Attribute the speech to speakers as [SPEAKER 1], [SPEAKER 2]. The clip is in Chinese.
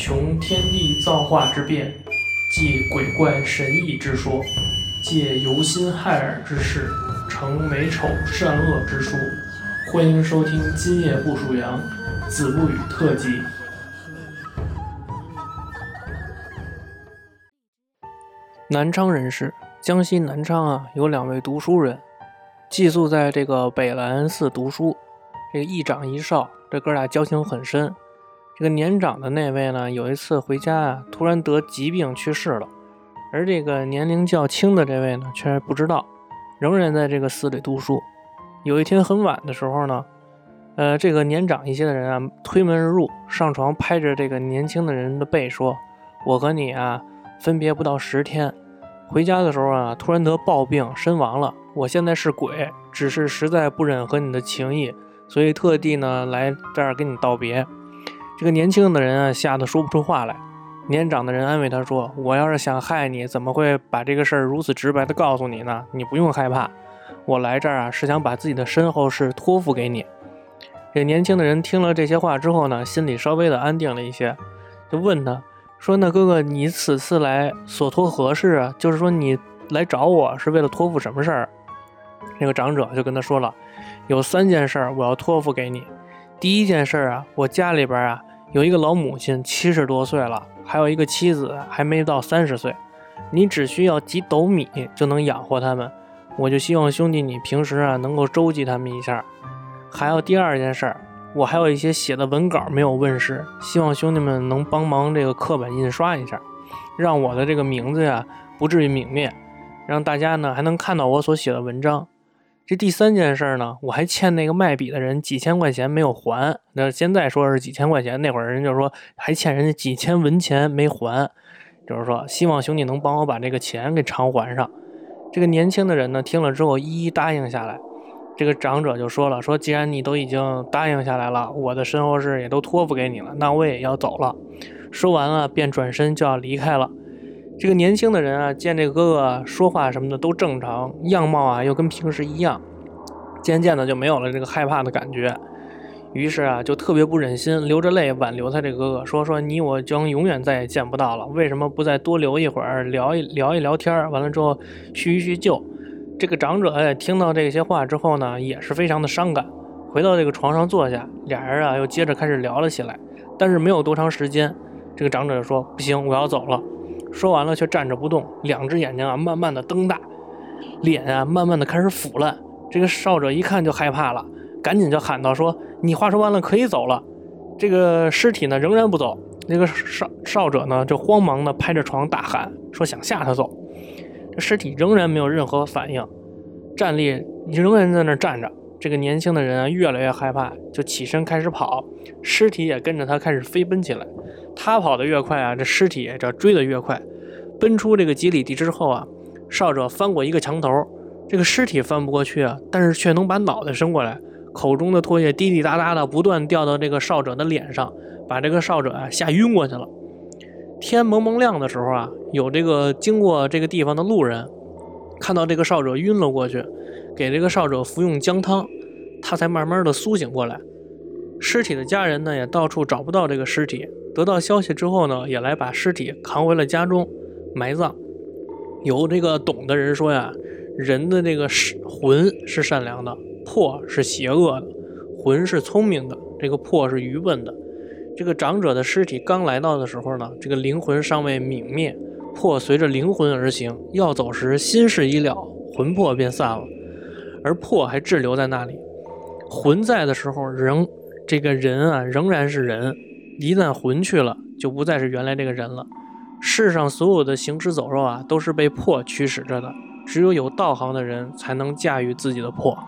[SPEAKER 1] 穷天地造化之变，借鬼怪神异之说，借由心害耳之事，成美丑善恶之书。欢迎收听《今夜不属羊》子不语特辑。南昌人士，江西南昌啊，有两位读书人，寄宿在这个北兰寺读书。这个一长一少，这哥俩交情很深。这个年长的那位呢，有一次回家啊，突然得疾病去世了。而这个年龄较轻的这位呢，却不知道，仍然在这个寺里读书。有一天很晚的时候呢，呃，这个年长一些的人啊，推门而入，上床拍着这个年轻的人的背说：“我和你啊。”分别不到十天，回家的时候啊，突然得暴病身亡了。我现在是鬼，只是实在不忍和你的情谊，所以特地呢来这儿跟你道别。这个年轻的人啊，吓得说不出话来。年长的人安慰他说：“我要是想害你，怎么会把这个事儿如此直白的告诉你呢？你不用害怕，我来这儿啊是想把自己的身后事托付给你。”这年轻的人听了这些话之后呢，心里稍微的安定了一些，就问他。说那哥哥，你此次来所托何事啊？就是说你来找我是为了托付什么事儿？那个长者就跟他说了，有三件事儿我要托付给你。第一件事儿啊，我家里边啊有一个老母亲，七十多岁了，还有一个妻子还没到三十岁，你只需要几斗米就能养活他们。我就希望兄弟你平时啊能够周济他们一下。还有第二件事儿。我还有一些写的文稿没有问世，希望兄弟们能帮忙这个刻板印刷一下，让我的这个名字呀不至于泯灭，让大家呢还能看到我所写的文章。这第三件事呢，我还欠那个卖笔的人几千块钱没有还。那现在说是几千块钱，那会儿人就说还欠人家几千文钱没还，就是说希望兄弟能帮我把这个钱给偿还上。这个年轻的人呢听了之后一一答应下来。这个长者就说了：“说既然你都已经答应下来了，我的身后事也都托付给你了，那我也要走了。”说完了，便转身就要离开了。这个年轻的人啊，见这个哥哥说话什么的都正常，样貌啊又跟平时一样，渐渐的就没有了这个害怕的感觉。于是啊，就特别不忍心，流着泪挽留他这哥哥，说：“说你我将永远再也见不到了，为什么不再多留一会儿，聊一聊一聊天？完了之后叙一叙旧。”这个长者哎，听到这些话之后呢，也是非常的伤感。回到这个床上坐下，俩人啊又接着开始聊了起来。但是没有多长时间，这个长者就说：“不行，我要走了。”说完了却站着不动，两只眼睛啊慢慢的瞪大，脸啊慢慢的开始腐烂。这个少者一看就害怕了，赶紧就喊道：“说你话说完了可以走了。”这个尸体呢仍然不走，那个少少者呢就慌忙的拍着床大喊说：“想吓他走。”这尸体仍然没有任何反应，站立仍然在那站着。这个年轻的人啊，越来越害怕，就起身开始跑，尸体也跟着他开始飞奔起来。他跑得越快啊，这尸体这追得越快。奔出这个几里地之后啊，少者翻过一个墙头，这个尸体翻不过去啊，但是却能把脑袋伸过来，口中的唾液滴滴答答的不断掉到这个少者的脸上，把这个少者啊吓晕过去了。天蒙蒙亮的时候啊，有这个经过这个地方的路人，看到这个少者晕了过去，给这个少者服用姜汤，他才慢慢的苏醒过来。尸体的家人呢，也到处找不到这个尸体，得到消息之后呢，也来把尸体扛回了家中埋葬。有这个懂的人说呀，人的这个是魂是善良的，魄是邪恶的，魂是聪明的，这个魄是愚笨的。这个长者的尸体刚来到的时候呢，这个灵魂尚未泯灭，魄随着灵魂而行。要走时，心事已了，魂魄便散了，而魄还滞留在那里。魂在的时候，仍这个人啊仍然是人；一旦魂去了，就不再是原来这个人了。世上所有的行尸走肉啊，都是被魄驱使着的。只有有道行的人，才能驾驭自己的魄。